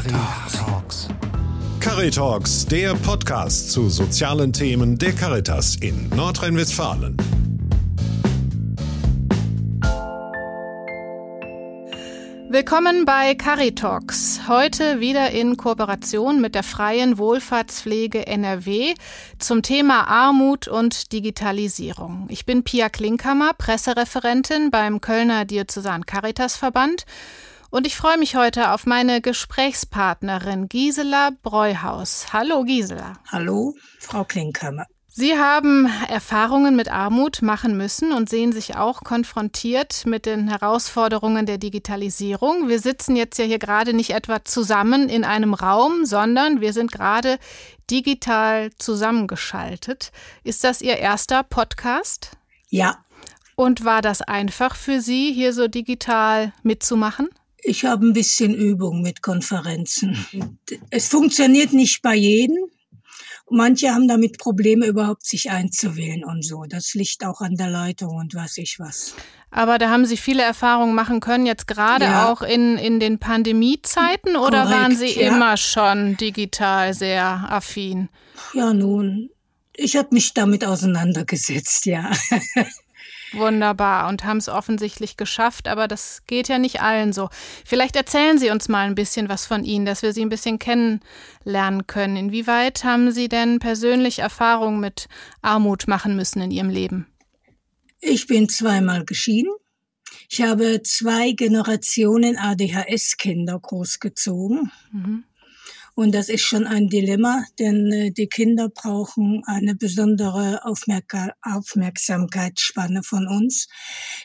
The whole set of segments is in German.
Caritalks. Caritalks, der Podcast zu sozialen Themen der Caritas in Nordrhein-Westfalen. Willkommen bei Caritalks. Heute wieder in Kooperation mit der Freien Wohlfahrtspflege NRW zum Thema Armut und Digitalisierung. Ich bin Pia Klinkhammer, Pressereferentin beim Kölner Diözesan Caritas Verband und ich freue mich heute auf meine Gesprächspartnerin Gisela Breuhaus. Hallo Gisela. Hallo, Frau Klinkhammer. Sie haben Erfahrungen mit Armut machen müssen und sehen sich auch konfrontiert mit den Herausforderungen der Digitalisierung. Wir sitzen jetzt ja hier gerade nicht etwa zusammen in einem Raum, sondern wir sind gerade digital zusammengeschaltet. Ist das Ihr erster Podcast? Ja. Und war das einfach für Sie, hier so digital mitzumachen? Ich habe ein bisschen Übung mit Konferenzen. Es funktioniert nicht bei jedem. Manche haben damit Probleme, überhaupt sich einzuwählen und so. Das liegt auch an der Leitung und was ich was. Aber da haben Sie viele Erfahrungen machen können, jetzt gerade ja. auch in, in den Pandemiezeiten oder Korrekt, waren Sie ja. immer schon digital sehr affin? Ja, nun, ich habe mich damit auseinandergesetzt, ja. Wunderbar und haben es offensichtlich geschafft, aber das geht ja nicht allen so. Vielleicht erzählen Sie uns mal ein bisschen was von Ihnen, dass wir Sie ein bisschen kennenlernen können. Inwieweit haben Sie denn persönlich Erfahrungen mit Armut machen müssen in Ihrem Leben? Ich bin zweimal geschieden. Ich habe zwei Generationen ADHS-Kinder großgezogen. Mhm. Und das ist schon ein Dilemma, denn äh, die Kinder brauchen eine besondere Aufmerk Aufmerksamkeitsspanne von uns.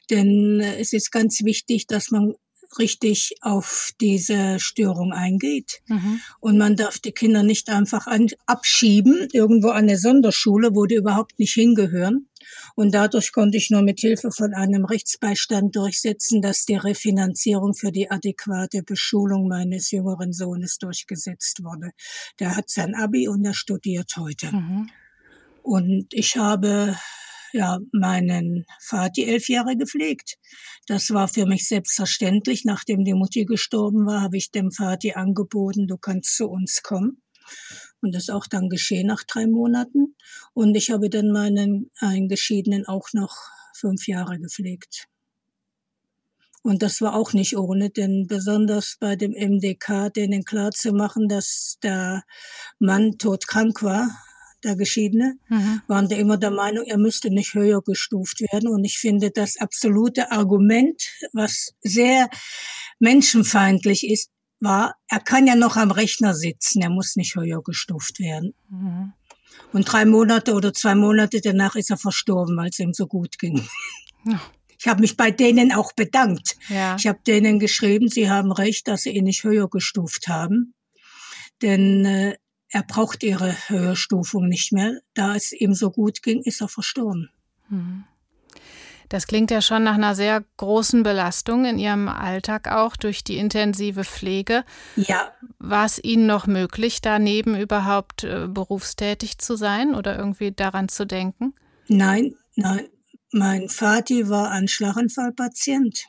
Denn äh, es ist ganz wichtig, dass man richtig auf diese Störung eingeht. Mhm. Und man darf die Kinder nicht einfach an, abschieben, irgendwo an eine Sonderschule, wo die überhaupt nicht hingehören. Und dadurch konnte ich nur mit Hilfe von einem Rechtsbeistand durchsetzen, dass die Refinanzierung für die adäquate Beschulung meines jüngeren Sohnes durchgesetzt wurde. Der hat sein Abi und er studiert heute. Mhm. Und ich habe ja, meinen Vati elf Jahre gepflegt. Das war für mich selbstverständlich. Nachdem die Mutti gestorben war, habe ich dem Vati angeboten, du kannst zu uns kommen. Und das auch dann geschehen nach drei Monaten. Und ich habe dann meinen Eingeschiedenen auch noch fünf Jahre gepflegt. Und das war auch nicht ohne, denn besonders bei dem MDK, denen klar zu machen, dass der Mann todkrank war, der Geschiedene, mhm. waren da immer der Meinung, er müsste nicht höher gestuft werden. Und ich finde das absolute Argument, was sehr menschenfeindlich ist, war, er kann ja noch am Rechner sitzen, er muss nicht höher gestuft werden. Mhm. Und drei Monate oder zwei Monate danach ist er verstorben, weil es ihm so gut ging. Ja. Ich habe mich bei denen auch bedankt. Ja. Ich habe denen geschrieben, sie haben recht, dass sie ihn nicht höher gestuft haben. Denn äh, er braucht ihre Höherstufung nicht mehr. Da es ihm so gut ging, ist er verstorben. Mhm. Das klingt ja schon nach einer sehr großen Belastung in Ihrem Alltag auch durch die intensive Pflege. Ja. War es Ihnen noch möglich, daneben überhaupt äh, berufstätig zu sein oder irgendwie daran zu denken? Nein, nein. Mein Vati war ein Schlaganfallpatient.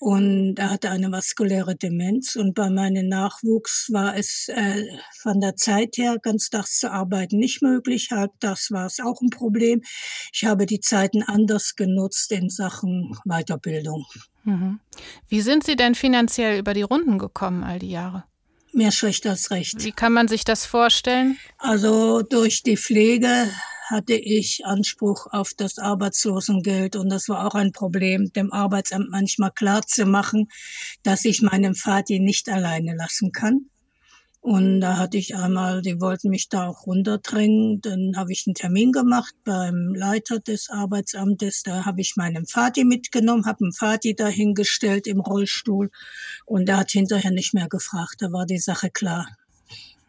Und er hatte eine vaskuläre Demenz. Und bei meinem Nachwuchs war es äh, von der Zeit her, ganztags zu arbeiten, nicht möglich. Halbtags war es auch ein Problem. Ich habe die Zeiten anders genutzt in Sachen Weiterbildung. Mhm. Wie sind Sie denn finanziell über die Runden gekommen all die Jahre? Mehr schlecht als recht. Wie kann man sich das vorstellen? Also durch die Pflege hatte ich Anspruch auf das Arbeitslosengeld und das war auch ein Problem, dem Arbeitsamt manchmal klar zu machen, dass ich meinen Vati nicht alleine lassen kann. Und da hatte ich einmal, die wollten mich da auch runterdrängen. Dann habe ich einen Termin gemacht beim Leiter des Arbeitsamtes. Da habe ich meinen Vati mitgenommen, habe einen Vati dahingestellt im Rollstuhl. Und der hat hinterher nicht mehr gefragt. Da war die Sache klar.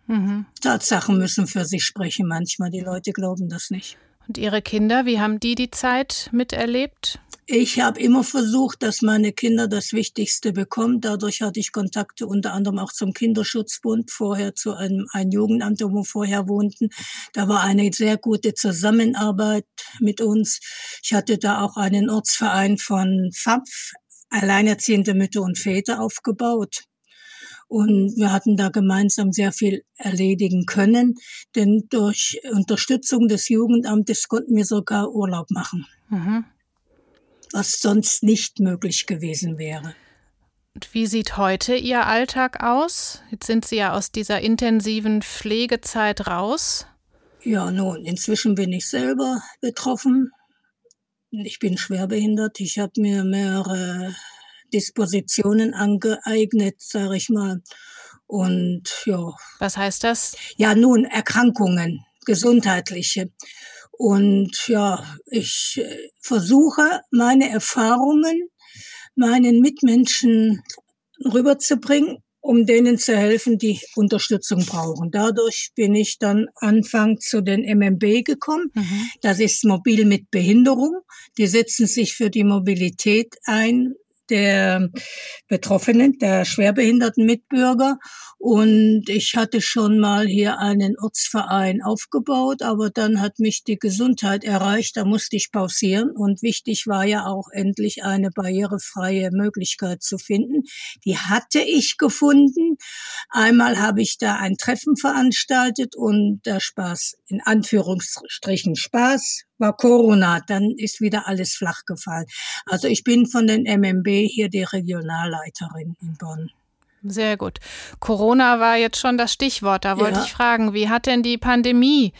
Mhm. Tatsachen müssen für sich sprechen manchmal. Die Leute glauben das nicht. Und Ihre Kinder, wie haben die die Zeit miterlebt? Ich habe immer versucht, dass meine Kinder das Wichtigste bekommen. Dadurch hatte ich Kontakte unter anderem auch zum Kinderschutzbund, vorher zu einem ein Jugendamt, wo wir vorher wohnten. Da war eine sehr gute Zusammenarbeit mit uns. Ich hatte da auch einen Ortsverein von FAPF, Alleinerziehende Mütter und Väter, aufgebaut. Und wir hatten da gemeinsam sehr viel erledigen können, denn durch Unterstützung des Jugendamtes konnten wir sogar Urlaub machen, mhm. was sonst nicht möglich gewesen wäre. Und wie sieht heute Ihr Alltag aus? Jetzt sind Sie ja aus dieser intensiven Pflegezeit raus. Ja, nun, inzwischen bin ich selber betroffen. Ich bin schwerbehindert. Ich habe mir mehrere Dispositionen angeeignet, sage ich mal. Und ja. Was heißt das? Ja, nun Erkrankungen, gesundheitliche. Und ja, ich äh, versuche meine Erfahrungen meinen Mitmenschen rüberzubringen, um denen zu helfen, die Unterstützung brauchen. Dadurch bin ich dann Anfang zu den MMB gekommen. Mhm. Das ist mobil mit Behinderung. Die setzen sich für die Mobilität ein der Betroffenen, der schwerbehinderten Mitbürger. Und ich hatte schon mal hier einen Ortsverein aufgebaut, aber dann hat mich die Gesundheit erreicht, da musste ich pausieren. Und wichtig war ja auch endlich eine barrierefreie Möglichkeit zu finden. Die hatte ich gefunden. Einmal habe ich da ein Treffen veranstaltet und der Spaß, in Anführungsstrichen Spaß, war Corona, dann ist wieder alles flach gefallen. Also ich bin von den MMB hier die Regionalleiterin in Bonn. Sehr gut. Corona war jetzt schon das Stichwort. Da wollte ja. ich fragen, wie hat denn die Pandemie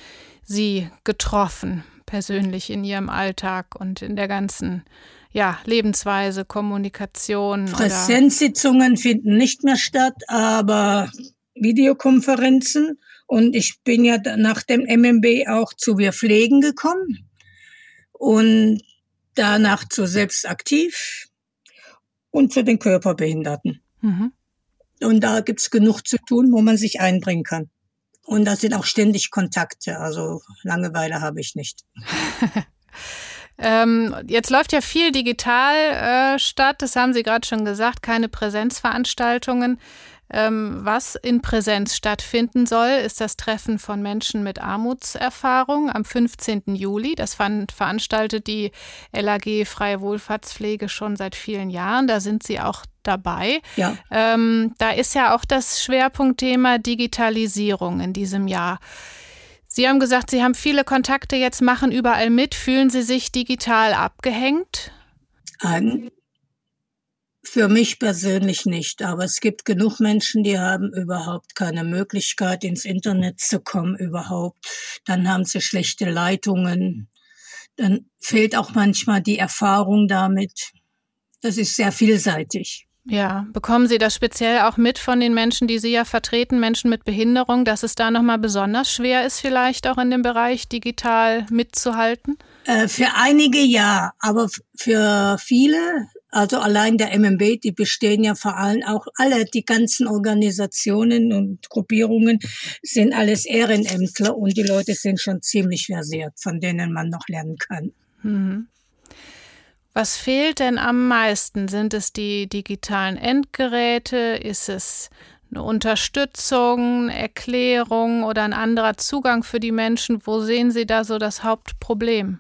Sie getroffen, persönlich in Ihrem Alltag und in der ganzen ja, Lebensweise, Kommunikation? Präsenzsitzungen finden nicht mehr statt, aber Videokonferenzen. Und ich bin ja nach dem MMB auch zu Wir Pflegen gekommen und danach zu Selbstaktiv und zu den Körperbehinderten. Mhm. Und da gibt's genug zu tun, wo man sich einbringen kann. Und da sind auch ständig Kontakte, also Langeweile habe ich nicht. ähm, jetzt läuft ja viel digital äh, statt, das haben Sie gerade schon gesagt, keine Präsenzveranstaltungen. Ähm, was in Präsenz stattfinden soll, ist das Treffen von Menschen mit Armutserfahrung am 15. Juli. Das fand, veranstaltet die LAG Freie Wohlfahrtspflege schon seit vielen Jahren. Da sind Sie auch dabei. Ja. Ähm, da ist ja auch das Schwerpunktthema Digitalisierung in diesem Jahr. Sie haben gesagt, Sie haben viele Kontakte jetzt, machen überall mit. Fühlen Sie sich digital abgehängt? Ähm, für mich persönlich nicht, aber es gibt genug Menschen, die haben überhaupt keine Möglichkeit, ins Internet zu kommen überhaupt. Dann haben sie schlechte Leitungen. Dann fehlt auch manchmal die Erfahrung damit. Das ist sehr vielseitig. Ja, bekommen Sie das speziell auch mit von den Menschen, die Sie ja vertreten, Menschen mit Behinderung, dass es da nochmal besonders schwer ist, vielleicht auch in dem Bereich digital mitzuhalten? Äh, für einige ja, aber für viele also allein der MMB, die bestehen ja vor allem auch alle, die ganzen Organisationen und Gruppierungen sind alles Ehrenämtler und die Leute sind schon ziemlich versiert, von denen man noch lernen kann. Mhm. Was fehlt denn am meisten? Sind es die digitalen Endgeräte? Ist es eine Unterstützung, eine Erklärung oder ein anderer Zugang für die Menschen? Wo sehen Sie da so das Hauptproblem?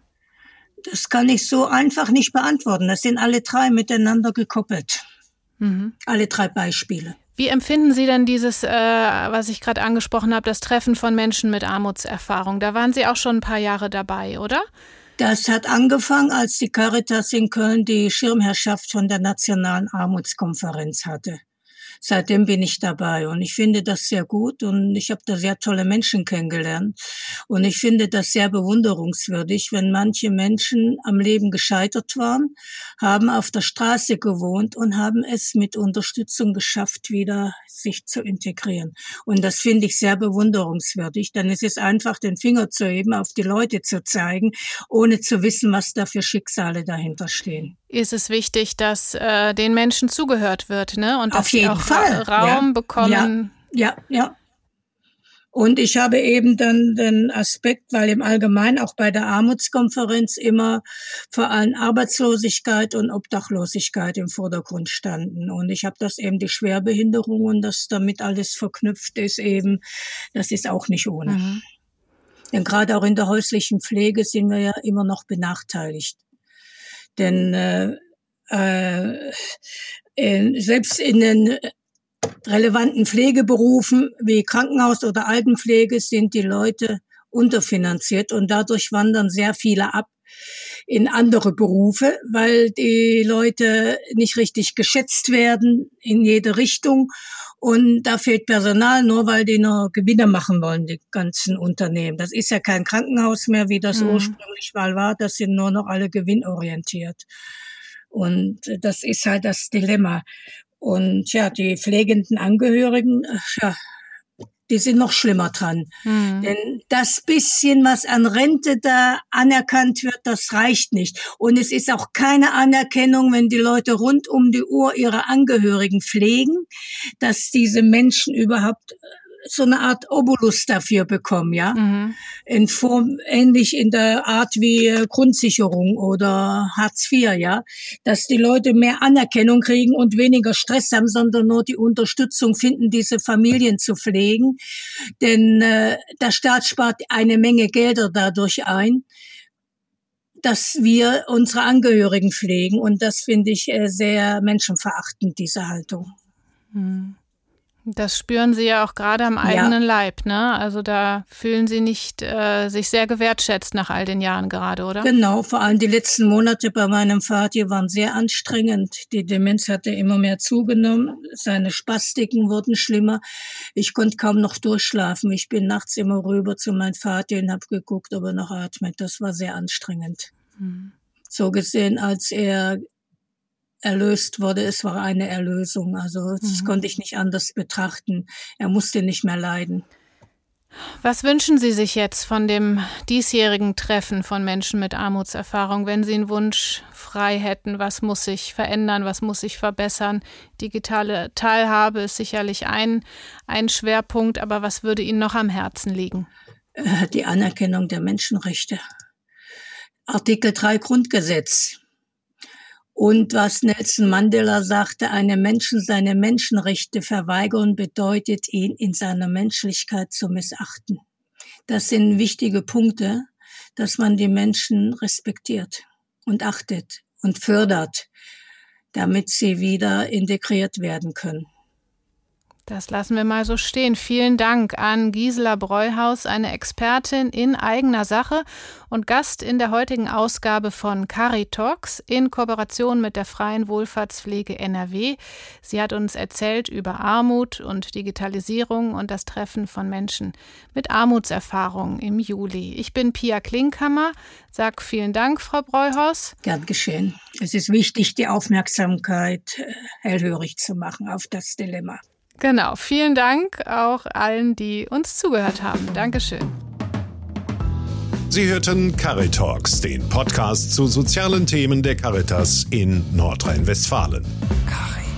Das kann ich so einfach nicht beantworten. Das sind alle drei miteinander gekoppelt. Mhm. Alle drei Beispiele. Wie empfinden Sie denn dieses, äh, was ich gerade angesprochen habe, das Treffen von Menschen mit Armutserfahrung? Da waren Sie auch schon ein paar Jahre dabei, oder? Das hat angefangen, als die Caritas in Köln die Schirmherrschaft von der Nationalen Armutskonferenz hatte seitdem bin ich dabei und ich finde das sehr gut und ich habe da sehr tolle Menschen kennengelernt und ich finde das sehr bewunderungswürdig, wenn manche Menschen am Leben gescheitert waren, haben auf der Straße gewohnt und haben es mit Unterstützung geschafft, wieder sich zu integrieren. Und das finde ich sehr bewunderungswürdig, denn es ist einfach den Finger zu heben, auf die Leute zu zeigen, ohne zu wissen, was da für Schicksale dahinter stehen ist es wichtig, dass äh, den Menschen zugehört wird, ne? Und dass Auf jeden auch Fall. Raum ja. bekommen. Ja, ja, ja. Und ich habe eben dann den Aspekt, weil im Allgemeinen auch bei der Armutskonferenz immer vor allem Arbeitslosigkeit und Obdachlosigkeit im Vordergrund standen. Und ich habe das eben die Schwerbehinderung und das damit alles verknüpft ist eben, das ist auch nicht ohne. Mhm. Denn gerade auch in der häuslichen Pflege sind wir ja immer noch benachteiligt. Denn äh, äh, selbst in den relevanten Pflegeberufen wie Krankenhaus oder Altenpflege sind die Leute unterfinanziert und dadurch wandern sehr viele ab in andere Berufe, weil die Leute nicht richtig geschätzt werden in jede Richtung. Und da fehlt Personal, nur weil die noch Gewinne machen wollen, die ganzen Unternehmen. Das ist ja kein Krankenhaus mehr, wie das mhm. ursprünglich mal war. Das sind nur noch alle gewinnorientiert. Und das ist halt das Dilemma. Und ja, die pflegenden Angehörigen, ja, die sind noch schlimmer dran. Mhm. Denn das bisschen, was an Rente da anerkannt wird, das reicht nicht. Und es ist auch keine Anerkennung, wenn die Leute rund um die Uhr ihre Angehörigen pflegen, dass diese Menschen überhaupt so eine Art Obolus dafür bekommen, ja. Mhm. In Form, ähnlich in der Art wie äh, Grundsicherung oder Hartz IV, ja. Dass die Leute mehr Anerkennung kriegen und weniger Stress haben, sondern nur die Unterstützung finden, diese Familien zu pflegen. Denn äh, der Staat spart eine Menge Gelder dadurch ein dass wir unsere Angehörigen pflegen. Und das finde ich äh, sehr menschenverachtend, diese Haltung. Mhm. Das spüren Sie ja auch gerade am eigenen ja. Leib, ne? Also da fühlen Sie nicht äh, sich sehr gewertschätzt nach all den Jahren gerade, oder? Genau, vor allem die letzten Monate bei meinem Vater waren sehr anstrengend. Die Demenz hatte immer mehr zugenommen, seine Spastiken wurden schlimmer. Ich konnte kaum noch durchschlafen. Ich bin nachts immer rüber zu meinem Vater und habe geguckt, ob er noch atmet. Das war sehr anstrengend. Hm. So gesehen, als er erlöst wurde. Es war eine Erlösung. Also das mhm. konnte ich nicht anders betrachten. Er musste nicht mehr leiden. Was wünschen Sie sich jetzt von dem diesjährigen Treffen von Menschen mit Armutserfahrung, wenn Sie einen Wunsch frei hätten? Was muss sich verändern? Was muss sich verbessern? Digitale Teilhabe ist sicherlich ein, ein Schwerpunkt, aber was würde Ihnen noch am Herzen liegen? Äh, die Anerkennung der Menschenrechte. Artikel 3 Grundgesetz. Und was Nelson Mandela sagte, einem Menschen seine Menschenrechte verweigern, bedeutet ihn in seiner Menschlichkeit zu missachten. Das sind wichtige Punkte, dass man die Menschen respektiert und achtet und fördert, damit sie wieder integriert werden können. Das lassen wir mal so stehen. Vielen Dank an Gisela Breuhaus, eine Expertin in eigener Sache und Gast in der heutigen Ausgabe von Caritalks in Kooperation mit der Freien Wohlfahrtspflege NRW. Sie hat uns erzählt über Armut und Digitalisierung und das Treffen von Menschen mit Armutserfahrung im Juli. Ich bin Pia Klinkhammer, sag vielen Dank, Frau Breuhaus. Gern geschehen. Es ist wichtig, die Aufmerksamkeit äh, hellhörig zu machen auf das Dilemma. Genau, vielen Dank auch allen, die uns zugehört haben. Dankeschön. Sie hörten Caritalks, den Podcast zu sozialen Themen der Caritas in Nordrhein-Westfalen. Caritas.